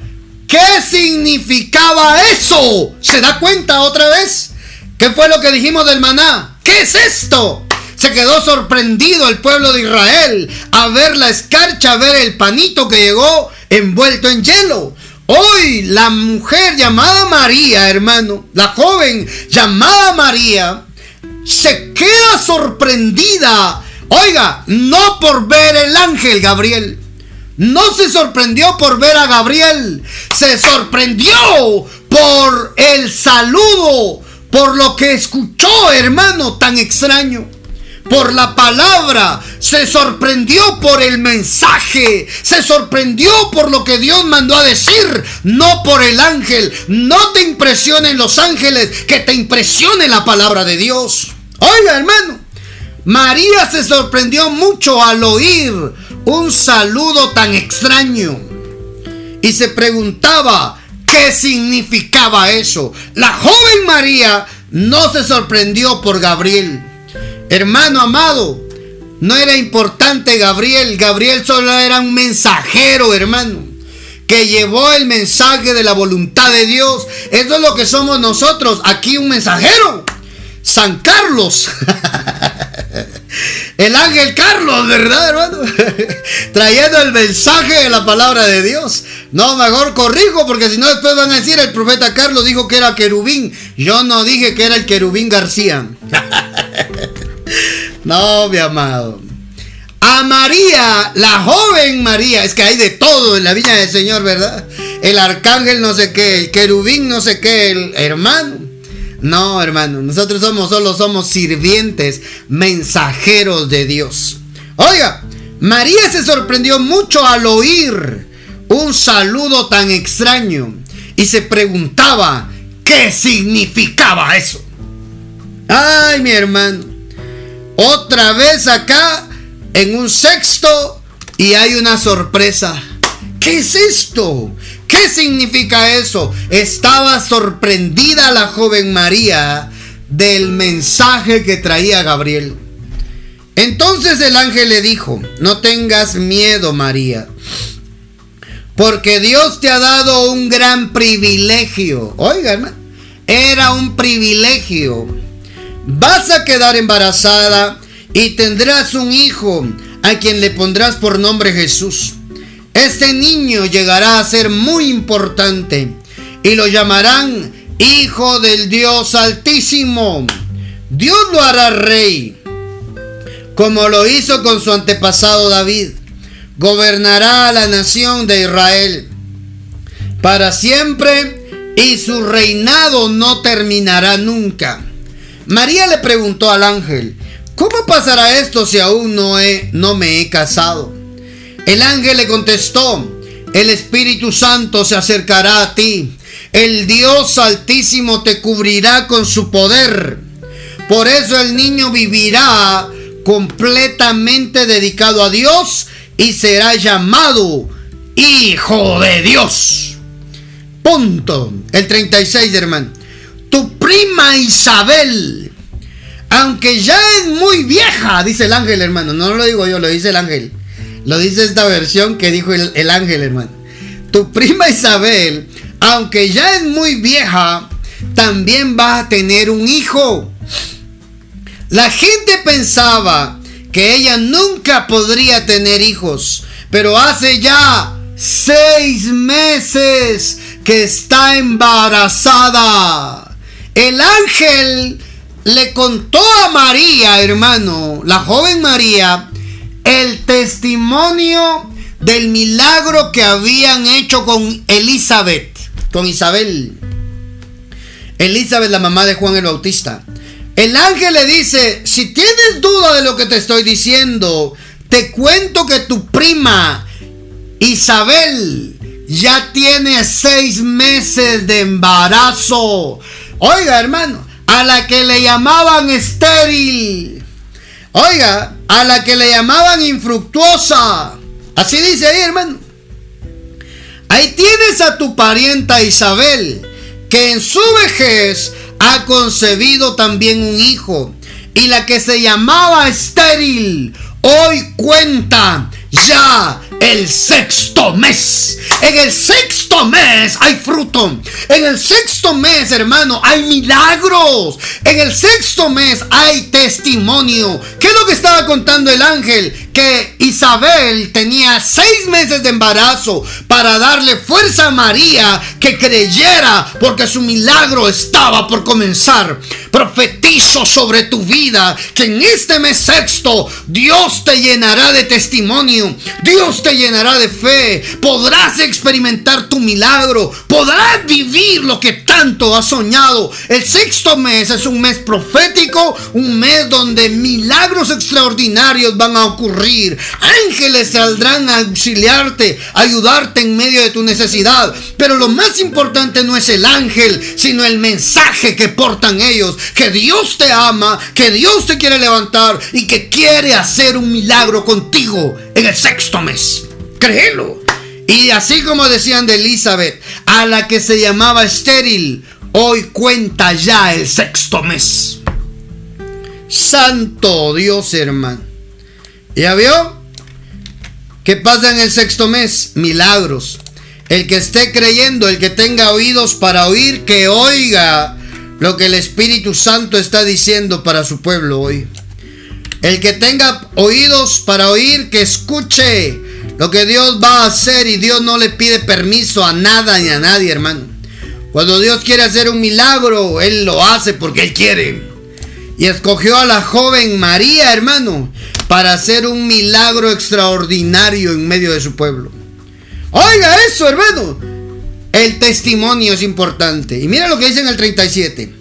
¿qué significaba eso? ¿Se da cuenta otra vez? ¿Qué fue lo que dijimos del maná? ¿Qué es esto? Se quedó sorprendido el pueblo de Israel a ver la escarcha, a ver el panito que llegó envuelto en hielo. Hoy la mujer llamada María, hermano, la joven llamada María, se queda sorprendida. Oiga, no por ver el ángel Gabriel. No se sorprendió por ver a Gabriel. Se sorprendió por el saludo, por lo que escuchó, hermano, tan extraño por la palabra, se sorprendió por el mensaje, se sorprendió por lo que Dios mandó a decir, no por el ángel. No te impresionen los ángeles, que te impresione la palabra de Dios. Oiga, hermano, María se sorprendió mucho al oír un saludo tan extraño y se preguntaba qué significaba eso. La joven María no se sorprendió por Gabriel Hermano amado, no era importante Gabriel. Gabriel solo era un mensajero, hermano. Que llevó el mensaje de la voluntad de Dios. Eso es lo que somos nosotros. Aquí un mensajero. San Carlos. El ángel Carlos, ¿verdad, hermano? Trayendo el mensaje de la palabra de Dios. No, mejor corrijo, porque si no después van a decir el profeta Carlos dijo que era querubín. Yo no dije que era el querubín García. No, mi amado. A María, la joven María, es que hay de todo en la viña del Señor, ¿verdad? El arcángel no sé qué, el querubín no sé qué, el hermano. No, hermano, nosotros somos solo somos sirvientes, mensajeros de Dios. Oiga, María se sorprendió mucho al oír un saludo tan extraño y se preguntaba qué significaba eso. Ay, mi hermano, otra vez acá en un sexto y hay una sorpresa. ¿Qué es esto? ¿Qué significa eso? Estaba sorprendida la joven María del mensaje que traía Gabriel. Entonces el ángel le dijo, no tengas miedo María, porque Dios te ha dado un gran privilegio. Oigan, era un privilegio vas a quedar embarazada y tendrás un hijo a quien le pondrás por nombre Jesús. Este niño llegará a ser muy importante y lo llamarán Hijo del Dios Altísimo. Dios lo hará rey, como lo hizo con su antepasado David. Gobernará a la nación de Israel para siempre y su reinado no terminará nunca. María le preguntó al ángel, ¿cómo pasará esto si aún no, he, no me he casado? El ángel le contestó, el Espíritu Santo se acercará a ti, el Dios Altísimo te cubrirá con su poder. Por eso el niño vivirá completamente dedicado a Dios y será llamado Hijo de Dios. Punto. El 36, hermano tu prima Isabel, aunque ya es muy vieja, dice el ángel, hermano. No lo digo yo, lo dice el ángel. Lo dice esta versión que dijo el, el ángel, hermano. Tu prima Isabel, aunque ya es muy vieja, también va a tener un hijo. La gente pensaba que ella nunca podría tener hijos, pero hace ya seis meses que está embarazada. El ángel le contó a María, hermano, la joven María, el testimonio del milagro que habían hecho con Elizabeth, con Isabel. Elizabeth, la mamá de Juan el Bautista. El ángel le dice, si tienes duda de lo que te estoy diciendo, te cuento que tu prima Isabel ya tiene seis meses de embarazo. Oiga, hermano, a la que le llamaban estéril. Oiga, a la que le llamaban infructuosa. Así dice ahí, hermano. Ahí tienes a tu parienta Isabel, que en su vejez ha concebido también un hijo. Y la que se llamaba estéril, hoy cuenta ya el sexto mes. En el sexto mes hay fruto. En el sexto mes, hermano, hay milagros. En el sexto mes hay testimonio. ¿Qué es lo que estaba contando el ángel? que Isabel tenía seis meses de embarazo para darle fuerza a María que creyera porque su milagro estaba por comenzar. Profetizo sobre tu vida que en este mes sexto Dios te llenará de testimonio, Dios te llenará de fe, podrás experimentar tu milagro, podrás vivir lo que tanto has soñado. El sexto mes es un mes profético, un mes donde milagros extraordinarios van a ocurrir. Ángeles saldrán a auxiliarte, ayudarte en medio de tu necesidad. Pero lo más importante no es el ángel, sino el mensaje que portan ellos. Que Dios te ama, que Dios te quiere levantar y que quiere hacer un milagro contigo en el sexto mes. Créelo. Y así como decían de Elizabeth, a la que se llamaba estéril, hoy cuenta ya el sexto mes. Santo Dios, hermano. ¿Ya vio? ¿Qué pasa en el sexto mes? Milagros. El que esté creyendo, el que tenga oídos para oír, que oiga lo que el Espíritu Santo está diciendo para su pueblo hoy. El que tenga oídos para oír, que escuche lo que Dios va a hacer y Dios no le pide permiso a nada ni a nadie, hermano. Cuando Dios quiere hacer un milagro, Él lo hace porque Él quiere. Y escogió a la joven María, hermano, para hacer un milagro extraordinario en medio de su pueblo. Oiga eso, hermano. El testimonio es importante. Y mira lo que dice en el 37.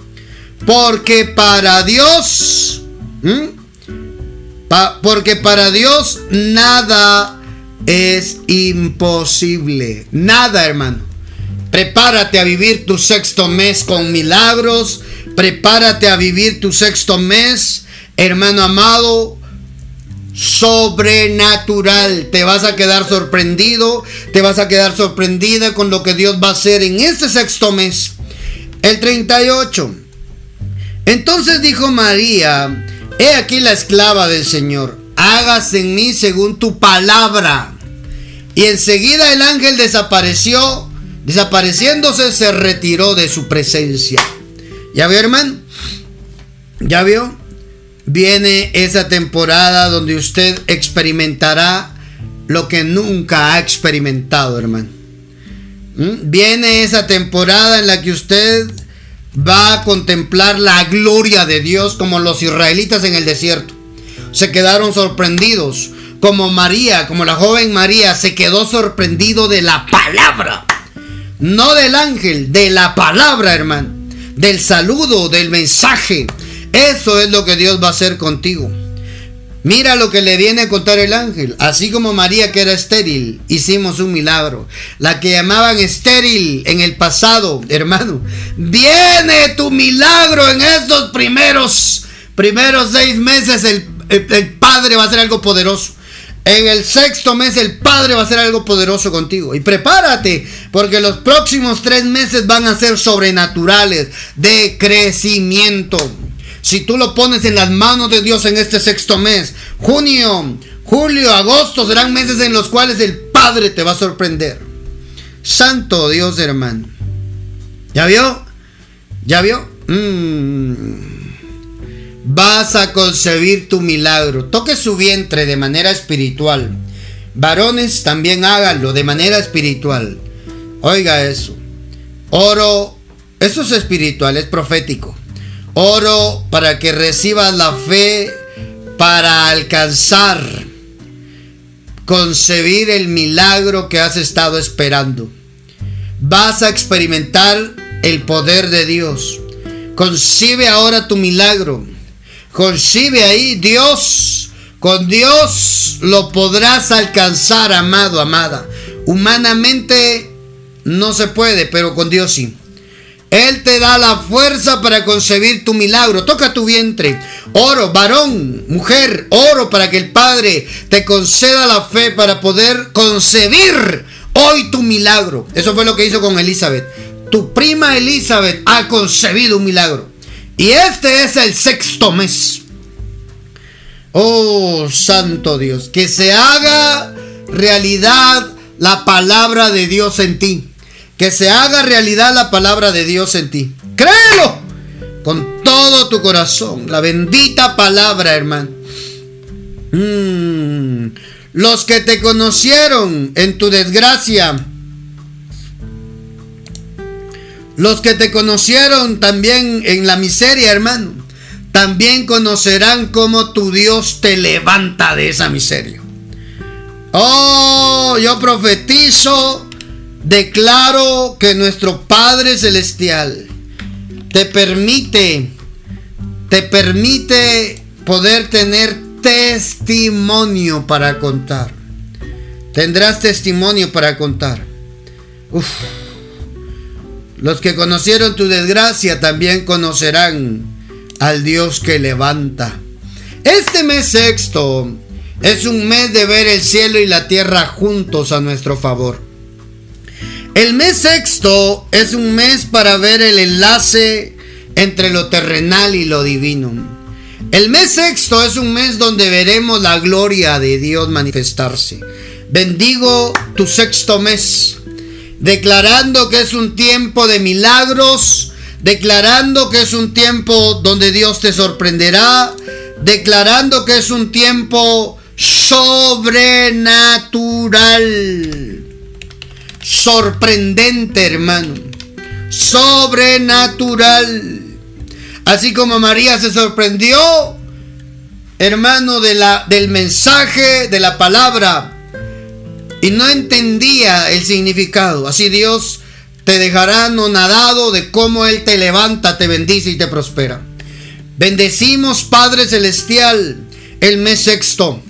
Porque para Dios, porque para Dios nada es imposible. Nada, hermano. Prepárate a vivir tu sexto mes con milagros, Prepárate a vivir tu sexto mes, hermano amado, sobrenatural. Te vas a quedar sorprendido, te vas a quedar sorprendida con lo que Dios va a hacer en este sexto mes. El 38. Entonces dijo María, he aquí la esclava del Señor, hágase en mí según tu palabra. Y enseguida el ángel desapareció, desapareciéndose se retiró de su presencia. ¿Ya vio, hermano? ¿Ya vio? Viene esa temporada donde usted experimentará lo que nunca ha experimentado, hermano. ¿Mm? Viene esa temporada en la que usted va a contemplar la gloria de Dios como los israelitas en el desierto. Se quedaron sorprendidos, como María, como la joven María, se quedó sorprendido de la palabra. No del ángel, de la palabra, hermano del saludo, del mensaje. Eso es lo que Dios va a hacer contigo. Mira lo que le viene a contar el ángel. Así como María que era estéril, hicimos un milagro. La que llamaban estéril en el pasado, hermano. Viene tu milagro en estos primeros, primeros seis meses. El, el Padre va a hacer algo poderoso. En el sexto mes el Padre va a hacer algo poderoso contigo. Y prepárate, porque los próximos tres meses van a ser sobrenaturales de crecimiento. Si tú lo pones en las manos de Dios en este sexto mes, junio, julio, agosto serán meses en los cuales el Padre te va a sorprender. Santo Dios, hermano. ¿Ya vio? ¿Ya vio? Mmm vas a concebir tu milagro. Toque su vientre de manera espiritual. Varones también háganlo de manera espiritual. Oiga eso. Oro, eso es espiritual, es profético. Oro para que recibas la fe para alcanzar, concebir el milagro que has estado esperando. Vas a experimentar el poder de Dios. Concibe ahora tu milagro concibe ahí Dios. Con Dios lo podrás alcanzar, amado, amada. Humanamente no se puede, pero con Dios sí. Él te da la fuerza para concebir tu milagro. Toca tu vientre. Oro, varón, mujer, oro para que el Padre te conceda la fe para poder concebir hoy tu milagro. Eso fue lo que hizo con Elizabeth. Tu prima Elizabeth ha concebido un milagro. Y este es el sexto mes. Oh, santo Dios, que se haga realidad la palabra de Dios en ti. Que se haga realidad la palabra de Dios en ti. Créelo con todo tu corazón. La bendita palabra, hermano. Mm. Los que te conocieron en tu desgracia. Los que te conocieron también en la miseria, hermano. También conocerán cómo tu Dios te levanta de esa miseria. Oh, yo profetizo, declaro que nuestro Padre Celestial te permite, te permite poder tener testimonio para contar. Tendrás testimonio para contar. Los que conocieron tu desgracia también conocerán al Dios que levanta. Este mes sexto es un mes de ver el cielo y la tierra juntos a nuestro favor. El mes sexto es un mes para ver el enlace entre lo terrenal y lo divino. El mes sexto es un mes donde veremos la gloria de Dios manifestarse. Bendigo tu sexto mes, declarando que es un tiempo de milagros, declarando que es un tiempo donde Dios te sorprenderá, declarando que es un tiempo sobrenatural. Sorprendente, hermano. Sobrenatural. Así como María se sorprendió, hermano, del mensaje, de la palabra, y no entendía el significado. Así Dios te dejará nadado de cómo Él te levanta, te bendice y te prospera. Bendecimos, Padre Celestial, el mes sexto.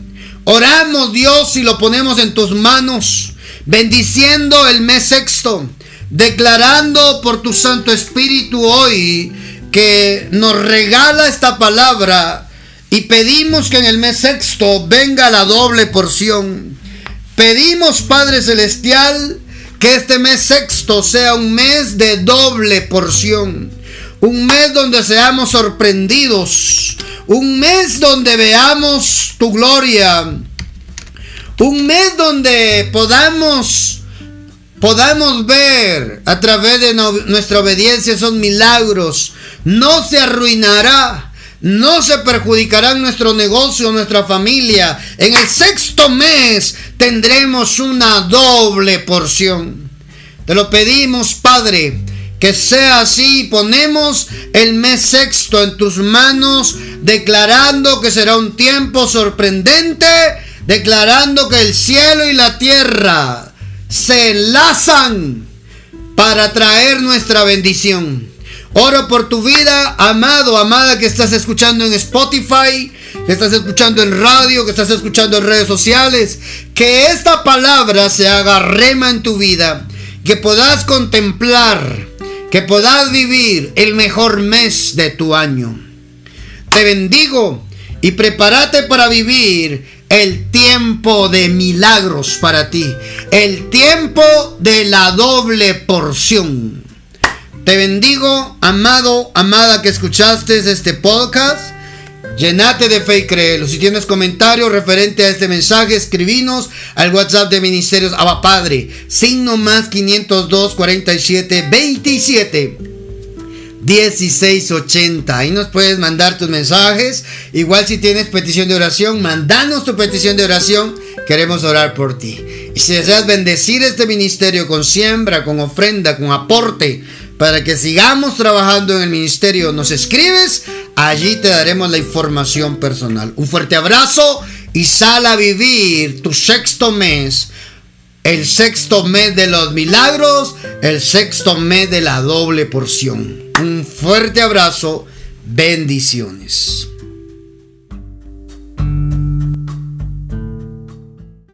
Oramos, Dios, y lo ponemos en tus manos, bendiciendo el mes sexto, declarando por tu Santo Espíritu hoy que nos regala esta palabra y pedimos que en el mes sexto venga la doble porción. Pedimos, Padre Celestial, que este mes sexto sea un mes de doble porción. Un mes donde seamos sorprendidos. Un mes donde veamos tu gloria. Un mes donde podamos podamos ver a través de nuestra obediencia esos milagros, no se arruinará, no se perjudicará nuestro negocio, nuestra familia. En el sexto mes tendremos una doble porción. Te lo pedimos, Padre, que sea así. Ponemos el mes sexto en tus manos, declarando que será un tiempo sorprendente, declarando que el cielo y la tierra se enlazan para traer nuestra bendición. Oro por tu vida, amado, amada que estás escuchando en Spotify, que estás escuchando en radio, que estás escuchando en redes sociales. Que esta palabra se haga rema en tu vida, que puedas contemplar, que puedas vivir el mejor mes de tu año. Te bendigo y prepárate para vivir el tiempo de milagros para ti, el tiempo de la doble porción. Te bendigo, amado, amada que escuchaste este podcast. Llenate de fe y créelo. Si tienes comentarios referente a este mensaje, escribinos al WhatsApp de Ministerios Abba Padre. Signo más 502 47 27 1680. Ahí nos puedes mandar tus mensajes. Igual si tienes petición de oración, mandanos tu petición de oración. Queremos orar por ti. Y si deseas bendecir este ministerio con siembra, con ofrenda, con aporte, para que sigamos trabajando en el ministerio, nos escribes, allí te daremos la información personal. Un fuerte abrazo y sal a vivir tu sexto mes, el sexto mes de los milagros, el sexto mes de la doble porción. Un fuerte abrazo, bendiciones.